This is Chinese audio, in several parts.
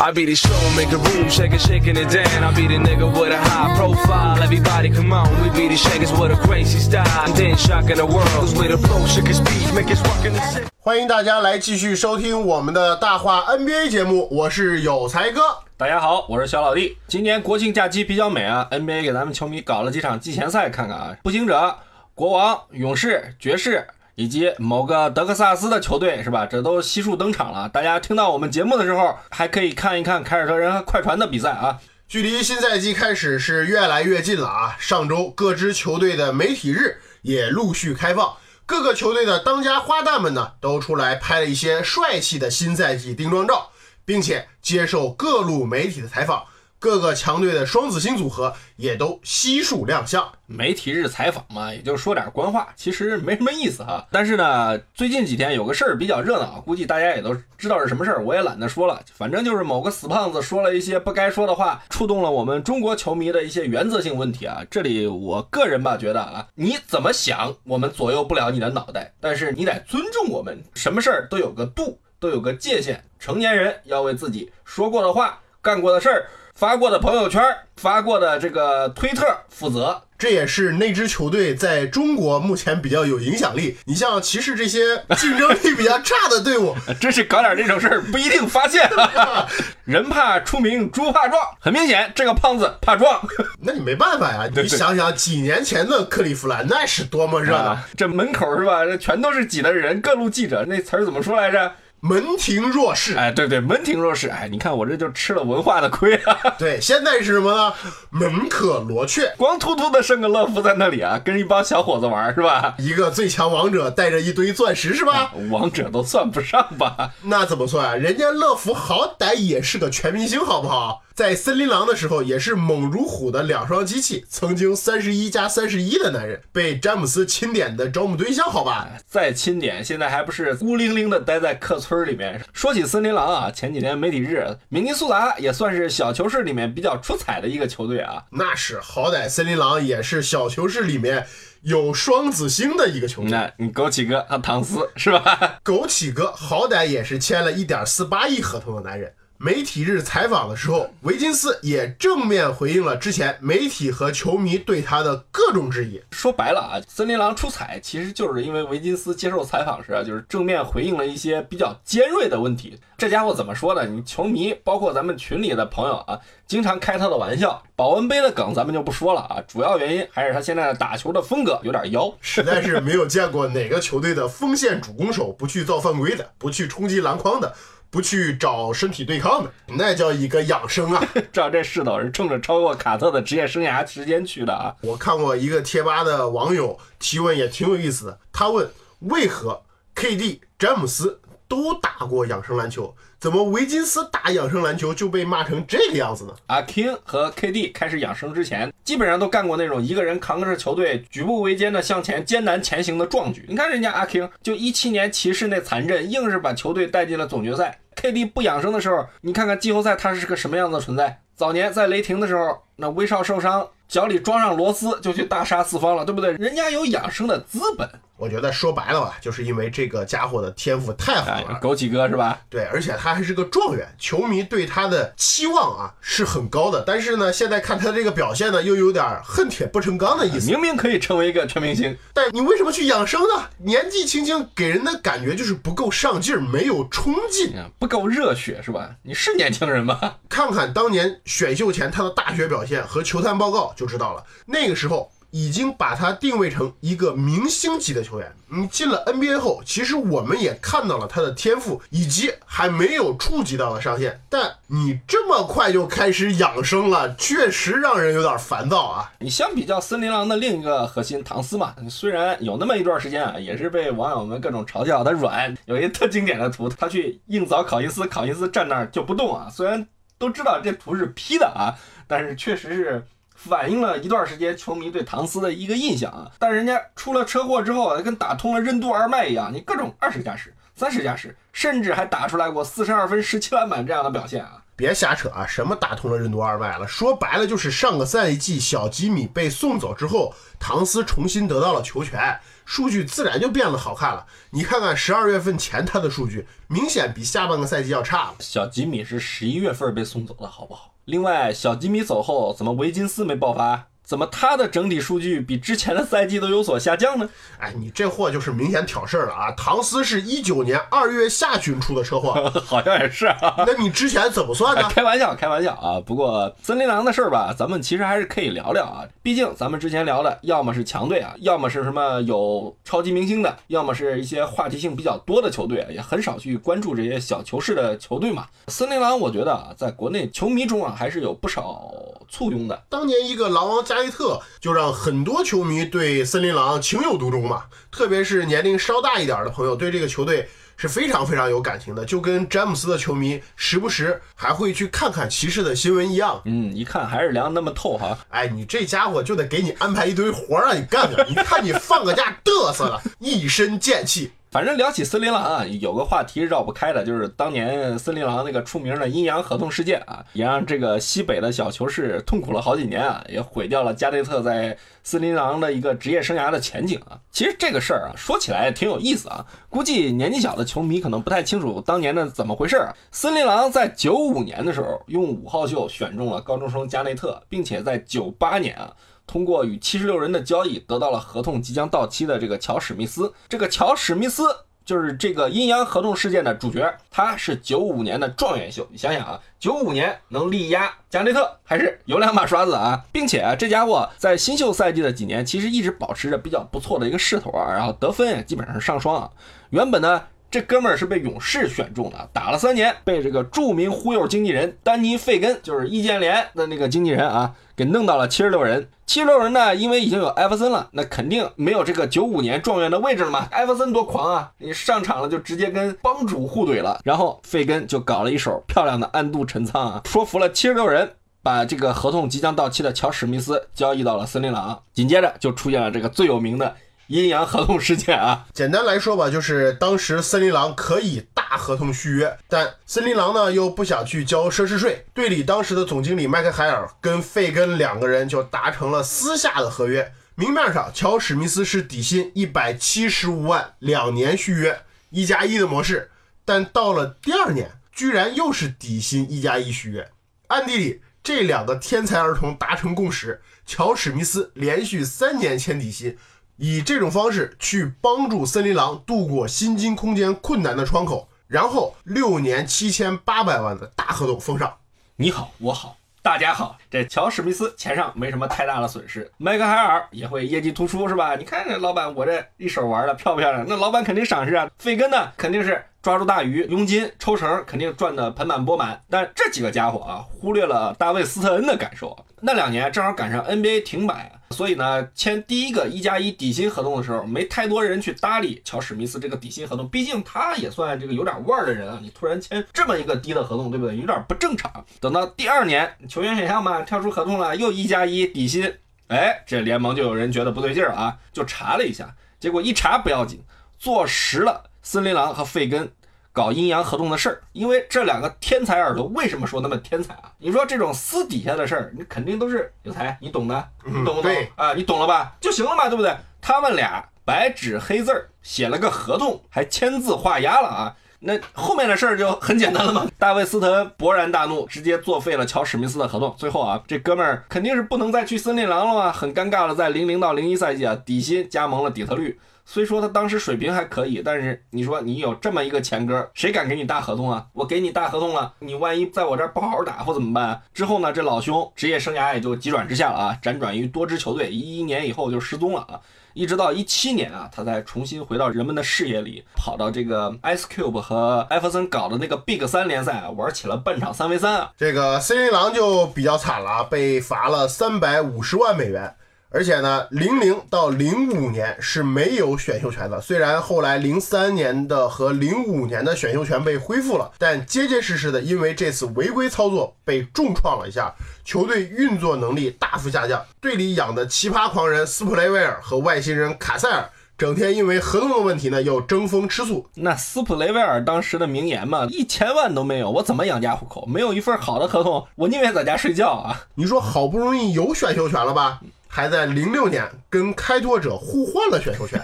I be the show, make a room, shake it, shaking it down. I be the nigga with a high profile. Everybody come on, we be the shakers with a crazy style. And then shocking the world, cause we the flow, shake it, speed, make it rock in the city. 欢迎大家来继续收听我们的大话 NBA 节目，我是有才哥。大家好，我是小老弟。今年国庆假期比较美啊，NBA 给咱们球迷搞了几场季前赛看看啊。步行者、国王、勇士、爵士以及某个德克萨斯的球队是吧？这都悉数登场了。大家听到我们节目的时候，还可以看一看凯尔特人和快船的比赛啊。距离新赛季开始是越来越近了啊！上周各支球队的媒体日也陆续开放，各个球队的当家花旦们呢都出来拍了一些帅气的新赛季定妆照，并且接受各路媒体的采访。各个强队的双子星组合也都悉数亮相。媒体日采访嘛，也就说点官话，其实没什么意思哈。但是呢，最近几天有个事儿比较热闹，估计大家也都知道是什么事儿，我也懒得说了。反正就是某个死胖子说了一些不该说的话，触动了我们中国球迷的一些原则性问题啊。这里我个人吧觉得啊，你怎么想，我们左右不了你的脑袋，但是你得尊重我们，什么事儿都有个度，都有个界限。成年人要为自己说过的话、干过的事儿。发过的朋友圈、发过的这个推特负责，这也是那支球队在中国目前比较有影响力。你像骑士这些竞争力比较差的队伍，真是搞点这种事儿不一定发现、啊。人怕出名，猪怕壮。很明显，这个胖子怕壮。那你没办法呀，你想想几年前的克利夫兰那是多么热闹、啊，这门口是吧？这全都是挤的人，各路记者。那词儿怎么说来着？门庭若市，哎，对对，门庭若市，哎，你看我这就吃了文化的亏啊。对，现在是什么呢？门可罗雀，光秃秃的圣格勒夫在那里啊，跟一帮小伙子玩是吧？一个最强王者带着一堆钻石是吧？王者都算不上吧？那怎么算？人家乐福好歹也是个全明星，好不好？在森林狼的时候也是猛如虎的两双机器，曾经三十一加三十一的男人，被詹姆斯钦点的招募对象，好吧？再钦点，现在还不是孤零零的待在客村里面。说起森林狼啊，前几年媒体日，明尼苏达也算是小球市里面比较出彩的一个球队啊。那是，好歹森林狼也是小球市里面有双子星的一个球队。那你枸杞哥和唐斯是吧？枸杞哥好歹也是签了一点四八亿合同的男人。媒体日采访的时候，维金斯也正面回应了之前媒体和球迷对他的各种质疑。说白了啊，森林狼出彩其实就是因为维金斯接受采访时啊，就是正面回应了一些比较尖锐的问题。这家伙怎么说呢？你球迷包括咱们群里的朋友啊，经常开他的玩笑。保温杯的梗咱们就不说了啊，主要原因还是他现在的打球的风格有点妖，实在是没有见过哪个球队的锋线主攻手不去造犯规的，不去冲击篮筐的。不去找身体对抗的，那叫一个养生啊！照这势头是冲着超过卡特的职业生涯时间去的啊！我看过一个贴吧的网友提问也挺有意思的，他问为何 KD、詹姆斯都打过养生篮球，怎么维金斯打养生篮球就被骂成这个样子呢？阿 King 和 KD 开始养生之前，基本上都干过那种一个人扛着球队举步维艰的向前艰难前行的壮举。你看人家阿 King 就一七年骑士那残阵，硬是把球队带进了总决赛。KD 不养生的时候，你看看季后赛他是个什么样的存在？早年在雷霆的时候，那威少受伤，脚里装上螺丝就去大杀四方了，对不对？人家有养生的资本。我觉得说白了吧，就是因为这个家伙的天赋太好了，枸杞哥是吧？对，而且他还是个状元，球迷对他的期望啊是很高的。但是呢，现在看他这个表现呢，又有点恨铁不成钢的意思。明明可以成为一个全明星，但你为什么去养生呢？年纪轻轻给人的感觉就是不够上劲儿，没有冲劲，不够热血是吧？你是年轻人吗？看看当年选秀前他的大学表现和球探报告就知道了，那个时候。已经把他定位成一个明星级的球员。你进了 NBA 后，其实我们也看到了他的天赋以及还没有触及到的上限。但你这么快就开始养生了，确实让人有点烦躁啊！你相比较森林狼的另一个核心唐斯嘛，虽然有那么一段时间啊，也是被网友们各种嘲笑他软，有一特经典的图，他去硬凿考辛斯，考辛斯站那儿就不动啊。虽然都知道这图是 P 的啊。但是确实是反映了一段时间球迷对唐斯的一个印象啊。但人家出了车祸之后啊，跟打通了任督二脉一样，你各种二十加十、三十加十，甚至还打出来过四十二分、十七篮板这样的表现啊。别瞎扯啊！什么打通了任督二脉了？说白了就是上个赛季小吉米被送走之后，唐斯重新得到了球权，数据自然就变得好看了。你看看十二月份前他的数据，明显比下半个赛季要差了。小吉米是十一月份被送走的，好不好？另外，小吉米走后，怎么维金斯没爆发？怎么他的整体数据比之前的赛季都有所下降呢？哎，你这货就是明显挑事儿了啊！唐斯是一九年二月下旬出的车祸，好像也是啊。那你之前怎么算呢？开玩笑，开玩笑啊！不过森林狼的事儿吧，咱们其实还是可以聊聊啊。毕竟咱们之前聊的，要么是强队啊，要么是什么有超级明星的，要么是一些话题性比较多的球队，也很少去关注这些小球市的球队嘛。森林狼，我觉得啊，在国内球迷中啊，还是有不少簇拥的。当年一个狼王加内特就让很多球迷对森林狼情有独钟嘛，特别是年龄稍大一点的朋友，对这个球队是非常非常有感情的，就跟詹姆斯的球迷时不时还会去看看骑士的新闻一样。嗯，一看还是凉那么透哈。哎，你这家伙就得给你安排一堆活儿让你干干，你看你放个假嘚瑟了，一身贱气。反正聊起森林狼啊，有个话题绕不开的，就是当年森林狼那个出名的阴阳合同事件啊，也让这个西北的小球市痛苦了好几年啊，也毁掉了加内特在森林狼的一个职业生涯的前景啊。其实这个事儿啊，说起来也挺有意思啊，估计年纪小的球迷可能不太清楚当年的怎么回事儿。森林狼在九五年的时候用五号秀选中了高中生加内特，并且在九八年啊。通过与七十六人的交易，得到了合同即将到期的这个乔史密斯。这个乔史密斯就是这个阴阳合同事件的主角，他是九五年的状元秀。你想想啊，九五年能力压加内特，还是有两把刷子啊！并且啊，这家伙在新秀赛季的几年，其实一直保持着比较不错的一个势头啊，然后得分也基本上是上双啊。原本呢。这哥们儿是被勇士选中的，打了三年，被这个著名忽悠经纪人丹尼·费根，就是易建联的那个经纪人啊，给弄到了七十六人。七十六人呢，因为已经有艾弗森了，那肯定没有这个九五年状元的位置了嘛。艾弗森多狂啊，你上场了就直接跟帮主互怼了。然后费根就搞了一手漂亮的暗度陈仓啊，说服了七十六人，把这个合同即将到期的乔史密斯交易到了森林狼。紧接着就出现了这个最有名的。阴阳合同事件啊，简单来说吧，就是当时森林狼可以大合同续约，但森林狼呢又不想去交奢侈税。队里当时的总经理麦克海尔跟费根两个人就达成了私下的合约。明面上，乔史密斯是底薪一百七十五万，两年续约，一加一的模式。但到了第二年，居然又是底薪一加一续约。暗地里，这两个天才儿童达成共识，乔史密斯连续三年签底薪。以这种方式去帮助森林狼度过薪金空间困难的窗口，然后六年七千八百万的大合同封上。你好，我好，大家好。这乔史密斯钱上没什么太大的损失，麦克海尔也会业绩突出，是吧？你看这老板，我这一手玩的漂不漂亮？那老板肯定赏识啊。费根呢，肯定是抓住大鱼，佣金抽成肯定赚的盆满钵满。但这几个家伙啊，忽略了大卫斯特恩的感受。那两年正好赶上 NBA 停摆。所以呢，签第一个一加一底薪合同的时候，没太多人去搭理乔史密斯这个底薪合同，毕竟他也算这个有点腕儿的人啊。你突然签这么一个低的合同，对不对？有点不正常。等到第二年球员选项嘛，跳出合同了，又一加一底薪，哎，这联盟就有人觉得不对劲儿啊，就查了一下，结果一查不要紧，坐实了森林狼和费根。搞阴阳合同的事儿，因为这两个天才耳朵为什么说那么天才啊？你说这种私底下的事儿，你肯定都是有才，你懂的，你懂不懂啊？你懂了吧？就行了嘛，对不对？他们俩白纸黑字儿写了个合同，还签字画押了啊，那后面的事儿就很简单了嘛。大卫斯特恩勃然大怒，直接作废了乔史密斯的合同。最后啊，这哥们儿肯定是不能再去森林狼了嘛，很尴尬了，在零零到零一赛季啊，底薪加盟了底特律。虽说他当时水平还可以，但是你说你有这么一个前哥，谁敢给你大合同啊？我给你大合同了，你万一在我这儿不好好打或怎么办？之后呢，这老兄职业生涯也就急转直下了啊，辗转于多支球队，一一年以后就失踪了啊，一直到一七年啊，他才重新回到人们的视野里，跑到这个 Ice Cube 和艾弗森搞的那个 Big 三联赛啊，玩起了半场三 v 三啊。这个森林狼就比较惨了，被罚了三百五十万美元。而且呢，零零到零五年是没有选秀权的。虽然后来零三年的和零五年的选秀权被恢复了，但结结实实的因为这次违规操作被重创了一下，球队运作能力大幅下降。队里养的奇葩狂人斯普雷维尔和外星人卡塞尔，整天因为合同的问题呢又争风吃醋。那斯普雷维尔当时的名言嘛，一千万都没有，我怎么养家糊口？没有一份好的合同，我宁愿在家睡觉啊！你说好不容易有选秀权了吧？还在零六年跟开拓者互换了选秀权，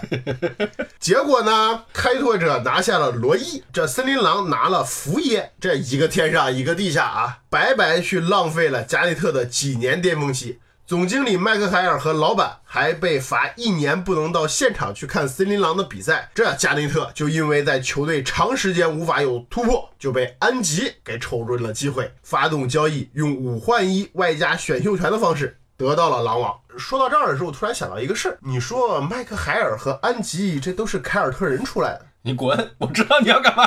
结果呢，开拓者拿下了罗伊，这森林狼拿了福耶，这一个天上一个地下啊，白白去浪费了加内特的几年巅峰期。总经理麦克海尔和老板还被罚一年不能到现场去看森林狼的比赛，这加内特就因为在球队长时间无法有突破，就被安吉给瞅准了机会，发动交易，用五换一外加选秀权的方式。得到了狼王。说到这儿的时候，我突然想到一个事儿，你说麦克海尔和安吉，这都是凯尔特人出来的，你滚！我知道你要干嘛。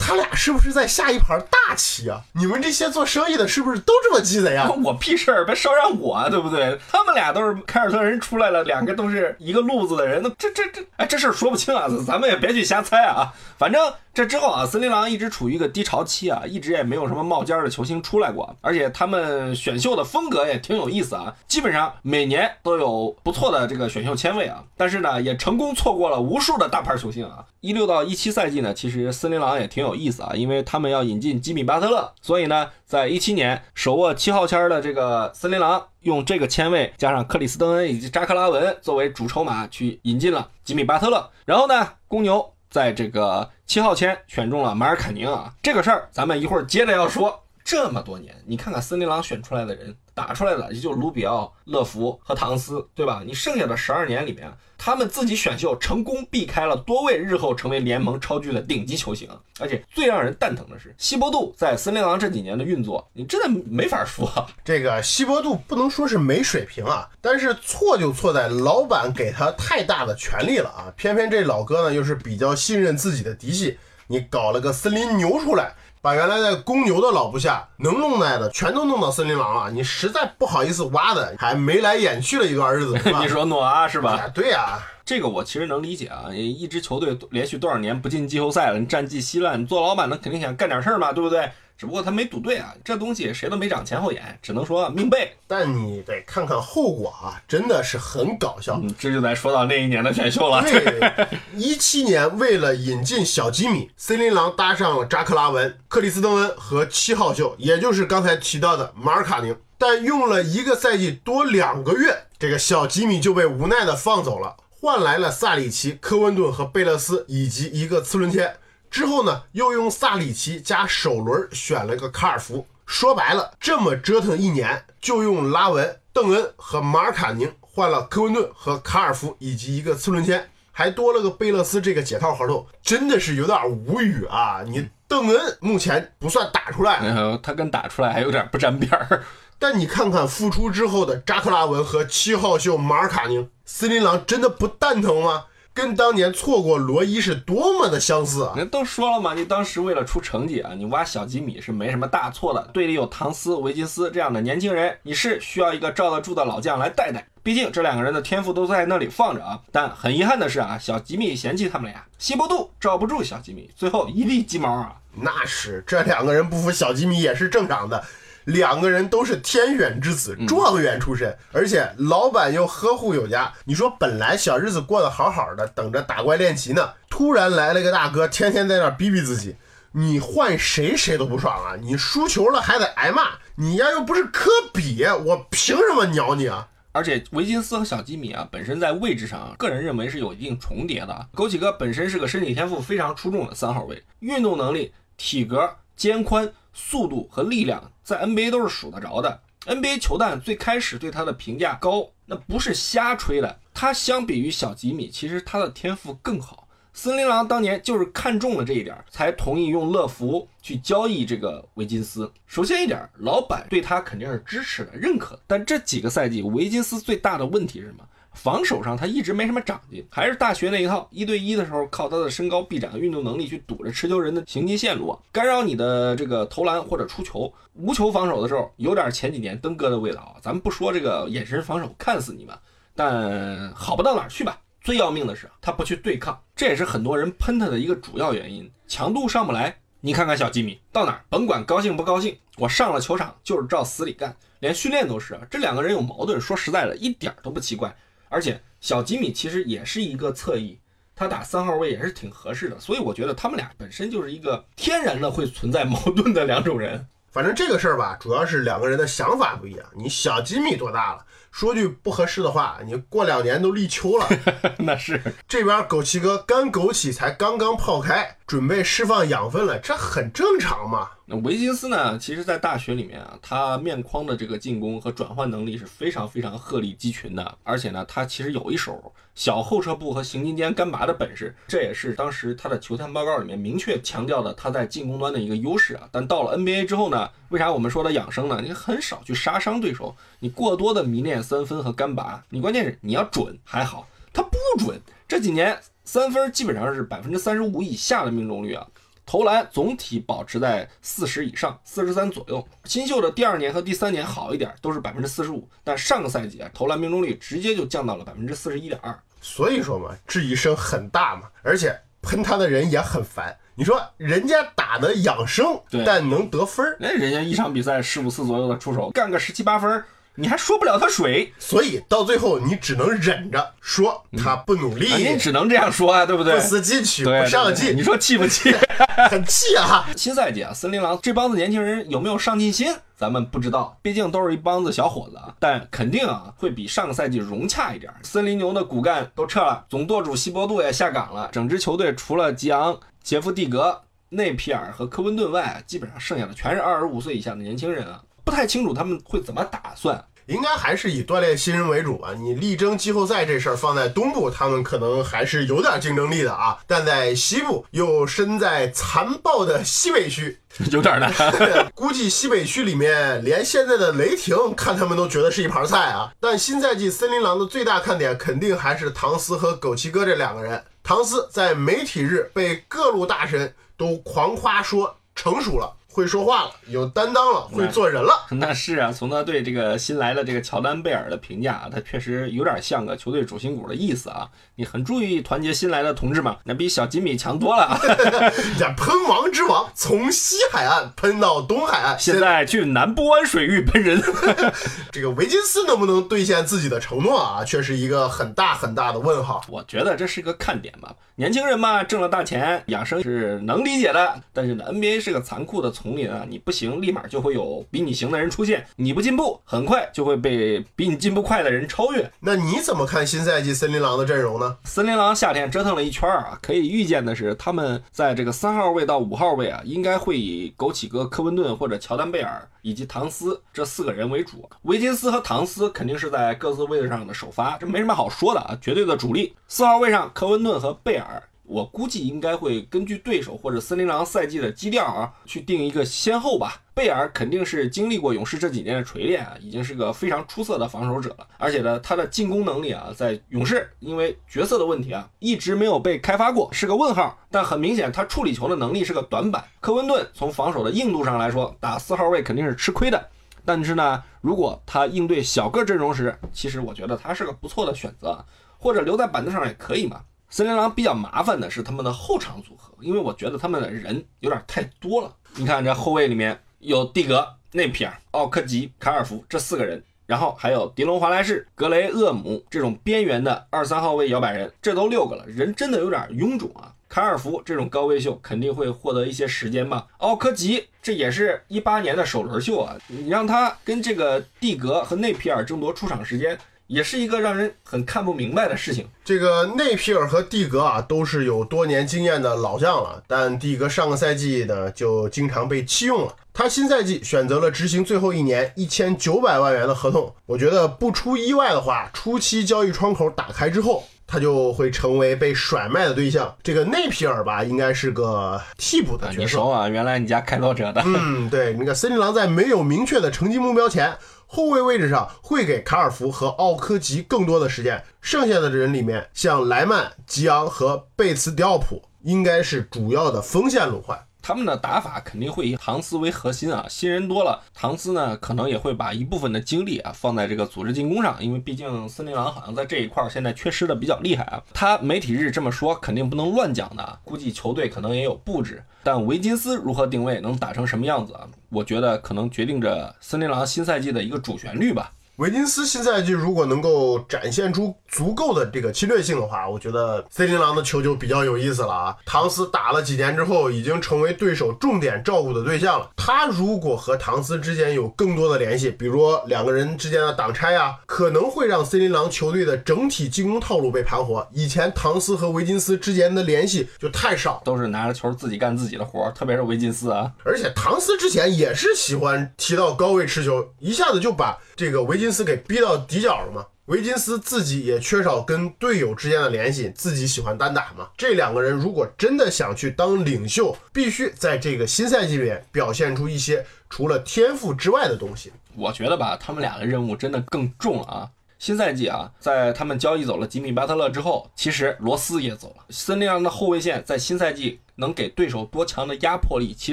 他俩是不是在下一盘大棋啊？你们这些做生意的，是不是都这么鸡贼啊？我屁事儿，别捎上我，对不对？他们俩都是凯尔特人出来了，两个都是一个路子的人，那这这这，哎，这事儿说不清啊，咱们也别去瞎猜啊。反正这之后啊，森林狼一直处于一个低潮期啊，一直也没有什么冒尖的球星出来过，而且他们选秀的风格也挺有意思啊，基本上每年都有不错的这个选秀签位啊，但是呢，也成功错过了无数的大牌球星啊。一六到一七赛季呢，其实森林狼也挺有有意思啊，因为他们要引进吉米巴特勒，所以呢，在一七年手握七号签的这个森林狼，用这个签位加上克里斯登恩以及扎克拉文作为主筹码去引进了吉米巴特勒，然后呢，公牛在这个七号签选中了马尔坎宁啊，这个事儿咱们一会儿接着要说。这么多年，你看看森林狼选出来的人。打出来的也就卢比奥、乐福和唐斯，对吧？你剩下的十二年里面，他们自己选秀成功避开了多位日后成为联盟超巨的顶级球星，而且最让人蛋疼的是，希伯杜在森林狼这几年的运作，你真的没法说。这个希伯杜不能说是没水平啊，但是错就错在老板给他太大的权利了啊！偏偏这老哥呢又是比较信任自己的嫡系，你搞了个森林牛出来。把原来在公牛的老部下能弄来的全都弄到森林狼了，你实在不好意思挖的，还眉来眼去了一段日子。你说诺阿是吧？对呀，这个我其实能理解啊。一支球队连续多少年不进季后赛了，你战绩稀烂，你做老板的肯定想干点事儿嘛，对不对？只不过他没赌对啊，这东西谁都没长前后眼，只能说命背。但你得看看后果啊，真的是很搞笑。这就咱说到那一年的选秀了。对，一七年为了引进小吉米，森林狼搭上了扎克拉文、克里斯登恩和七号秀，也就是刚才提到的马尔卡宁。但用了一个赛季多两个月，这个小吉米就被无奈的放走了，换来了萨里奇、科温顿和贝勒斯以及一个次轮签。之后呢，又用萨里奇加首轮选了个卡尔福。说白了，这么折腾一年，就用拉文、邓恩和马尔卡宁换了科温顿和卡尔福以及一个次轮签，还多了个贝勒斯这个解套合同，真的是有点无语啊！你邓恩目前不算打出来，他跟打出来还有点不沾边儿。但你看看复出之后的扎克拉文和七号秀马尔卡宁，森林狼真的不蛋疼吗？跟当年错过罗伊是多么的相似啊！人都说了嘛，你当时为了出成绩啊，你挖小吉米是没什么大错的。队里有唐斯、维金斯这样的年轻人，你是需要一个罩得住的老将来带带。毕竟这两个人的天赋都在那里放着啊。但很遗憾的是啊，小吉米嫌弃他们俩，西伯杜罩不住小吉米，最后一地鸡毛啊。那是这两个人不服小吉米也是正常的。两个人都是天选之子，状元出身，而且老板又呵护有加。你说本来小日子过得好好的，等着打怪练级呢，突然来了个大哥，天天在那逼逼自己，你换谁谁都不爽啊！你输球了还得挨骂，你呀又不是科比，我凭什么鸟你啊？而且维金斯和小吉米啊，本身在位置上，个人认为是有一定重叠的。枸杞哥本身是个身体天赋非常出众的三号位，运动能力、体格、肩宽。速度和力量在 NBA 都是数得着的。NBA 球探最开始对他的评价高，那不是瞎吹的。他相比于小吉米，其实他的天赋更好。森林狼当年就是看中了这一点，才同意用乐福去交易这个维金斯。首先一点，老板对他肯定是支持的、认可的。但这几个赛季，维金斯最大的问题是什么？防守上他一直没什么长进，还是大学那一套，一对一的时候靠他的身高、臂展和、运动能力去堵着持球人的行进线路，干扰你的这个投篮或者出球。无球防守的时候，有点前几年登哥的味道啊。咱们不说这个眼神防守看死你们，但好不到哪儿去吧。最要命的是他不去对抗，这也是很多人喷他的一个主要原因，强度上不来。你看看小吉米到哪儿，甭管高兴不高兴，我上了球场就是照死里干，连训练都是。这两个人有矛盾，说实在的，一点都不奇怪。而且小吉米其实也是一个侧翼，他打三号位也是挺合适的，所以我觉得他们俩本身就是一个天然的会存在矛盾的两种人。反正这个事儿吧，主要是两个人的想法不一样。你小吉米多大了？说句不合适的话，你过两年都立秋了。那是这边枸杞哥干枸杞才刚刚泡开，准备释放养分了，这很正常嘛。那维金斯呢？其实，在大学里面啊，他面框的这个进攻和转换能力是非常非常鹤立鸡群的。而且呢，他其实有一手小后撤步和行进间干拔的本事，这也是当时他的球探报告里面明确强调的他在进攻端的一个优势啊。但到了 NBA 之后呢，为啥我们说的养生呢？你很少去杀伤对手，你过多的迷恋三分和干拔，你关键是你要准还好，他不准。这几年三分基本上是百分之三十五以下的命中率啊。投篮总体保持在四十以上，四十三左右。新秀的第二年和第三年好一点，都是百分之四十五。但上个赛季啊，投篮命中率直接就降到了百分之四十一点二。所以说嘛，质疑声很大嘛，而且喷他的人也很烦。你说人家打的养生，但能得分儿，那人家一场比赛十五次左右的出手，干个十七八分。你还说不了他水，所以到最后你只能忍着说他不努力，你只能这样说啊，对不对？不思进取，不上进，你说气不气？很气啊！新赛季啊，森林狼这帮子年轻人有没有上进心，咱们不知道，毕竟都是一帮子小伙子，但肯定啊会比上个赛季融洽一点。森林牛的骨干都撤了，总舵主西伯杜也下岗了，整支球队除了吉昂、杰夫蒂格、内皮尔和科温顿外，基本上剩下的全是二十五岁以下的年轻人啊，不太清楚他们会怎么打算。应该还是以锻炼新人为主吧。你力争季后赛这事儿放在东部，他们可能还是有点竞争力的啊。但在西部，又身在残暴的西北区，有点难。估计西北区里面，连现在的雷霆看他们都觉得是一盘菜啊。但新赛季森林狼的最大看点，肯定还是唐斯和枸杞哥这两个人。唐斯在媒体日被各路大神都狂夸说成熟了。会说话了，有担当了，会做人了。那是啊，从他对这个新来的这个乔丹贝尔的评价啊，他确实有点像个球队主心骨的意思啊。你很注意团结新来的同志们，那比小吉米强多了。这喷王之王从西海岸喷到东海岸，现在去南波湾水域喷人。这个维金斯能不能兑现自己的承诺啊，却是一个很大很大的问号。我觉得这是个看点吧。年轻人嘛，挣了大钱，养生是能理解的。但是呢，NBA 是个残酷的丛林啊，你不行，立马就会有比你行的人出现；你不进步，很快就会被比你进步快的人超越。那你怎么看新赛季森林狼的阵容呢？森林狼夏天折腾了一圈啊，可以预见的是，他们在这个三号位到五号位啊，应该会以枸杞哥科温顿或者乔丹贝尔以及唐斯这四个人为主。维金斯和唐斯肯定是在各自位置上的首发，这没什么好说的啊，绝对的主力。四号位上，科温顿和贝尔。我估计应该会根据对手或者森林狼赛季的基调啊，去定一个先后吧。贝尔肯定是经历过勇士这几年的锤炼啊，已经是个非常出色的防守者了。而且呢，他的进攻能力啊，在勇士因为角色的问题啊，一直没有被开发过，是个问号。但很明显，他处理球的能力是个短板。科温顿从防守的硬度上来说，打四号位肯定是吃亏的。但是呢，如果他应对小个阵容时，其实我觉得他是个不错的选择，或者留在板凳上也可以嘛。森林狼比较麻烦的是他们的后场组合，因为我觉得他们的人有点太多了。你看这后卫里面有蒂格、内皮尔、奥科吉、卡尔福这四个人，然后还有迪隆·华莱士、格雷厄姆这种边缘的二三号位摇摆人，这都六个了，人真的有点臃肿啊。卡尔福这种高位秀肯定会获得一些时间吧。奥科吉这也是一八年的首轮秀啊，你让他跟这个蒂格和内皮尔争夺出场时间。也是一个让人很看不明白的事情。这个内皮尔和蒂格啊，都是有多年经验的老将了，但蒂格上个赛季呢就经常被弃用了。他新赛季选择了执行最后一年一千九百万元的合同。我觉得不出意外的话，初期交易窗口打开之后，他就会成为被甩卖的对象。这个内皮尔吧，应该是个替补的角色。你熟啊？原来你家开拓者的。嗯，对，那个森林狼在没有明确的成绩目标前。后卫位置上会给卡尔福和奥科吉更多的时间，剩下的人里面，像莱曼、吉昂和贝茨迪奥普应该是主要的锋线轮换。他们的打法肯定会以唐斯为核心啊，新人多了，唐斯呢可能也会把一部分的精力啊放在这个组织进攻上，因为毕竟森林狼好像在这一块儿现在缺失的比较厉害啊。他媒体日这么说，肯定不能乱讲的，估计球队可能也有布置。但维金斯如何定位，能打成什么样子啊？我觉得可能决定着森林狼新赛季的一个主旋律吧。维金斯新赛季如果能够展现出足够的这个侵略性的话，我觉得森林狼的球就比较有意思了啊。唐斯打了几年之后，已经成为对手重点照顾的对象了。他如果和唐斯之间有更多的联系，比如两个人之间的挡拆啊，可能会让森林狼球队的整体进攻套路被盘活。以前唐斯和维金斯之间的联系就太少，都是拿着球自己干自己的活儿，特别是维金斯啊。而且唐斯之前也是喜欢提到高位持球，一下子就把这个维金斯给逼到底角了吗。维金斯自己也缺少跟队友之间的联系，自己喜欢单打嘛。这两个人如果真的想去当领袖，必须在这个新赛季里面表现出一些除了天赋之外的东西。我觉得吧，他们俩的任务真的更重啊。新赛季啊，在他们交易走了吉米巴特勒之后，其实罗斯也走了。森林狼的后卫线在新赛季能给对手多强的压迫力，其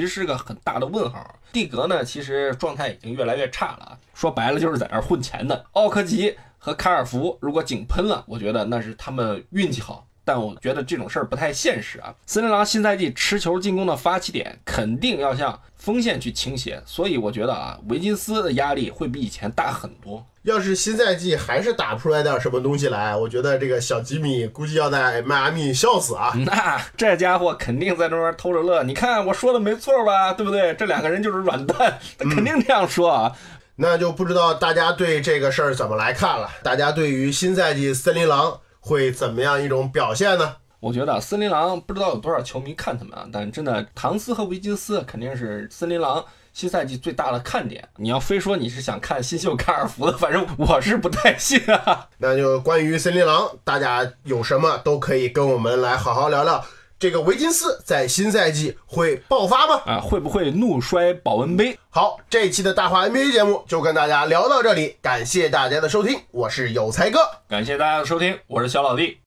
实是个很大的问号。蒂格呢，其实状态已经越来越差了啊，说白了就是在那儿混钱的。奥科吉和卡尔福如果井喷了，我觉得那是他们运气好，但我觉得这种事儿不太现实啊。森林狼新赛季持球进攻的发起点肯定要向锋线去倾斜，所以我觉得啊，维金斯的压力会比以前大很多。要是新赛季还是打不出来点什么东西来，我觉得这个小吉米估计要在迈阿密笑死啊！那这家伙肯定在那边偷着乐。你看我说的没错吧？对不对？这两个人就是软蛋，他肯定这样说啊。那就不知道大家对这个事儿怎么来看了？大家对于新赛季森林狼会怎么样一种表现呢？我觉得森林狼不知道有多少球迷看他们啊，但真的唐斯和维金斯肯定是森林狼新赛季最大的看点。你要非说你是想看新秀卡尔福的，反正我是不太信啊。那就关于森林狼，大家有什么都可以跟我们来好好聊聊。这个维金斯在新赛季会爆发吗？啊，会不会怒摔保温杯？好，这一期的大话 NBA 节目就跟大家聊到这里，感谢大家的收听，我是有才哥，感谢大家的收听，我是小老弟。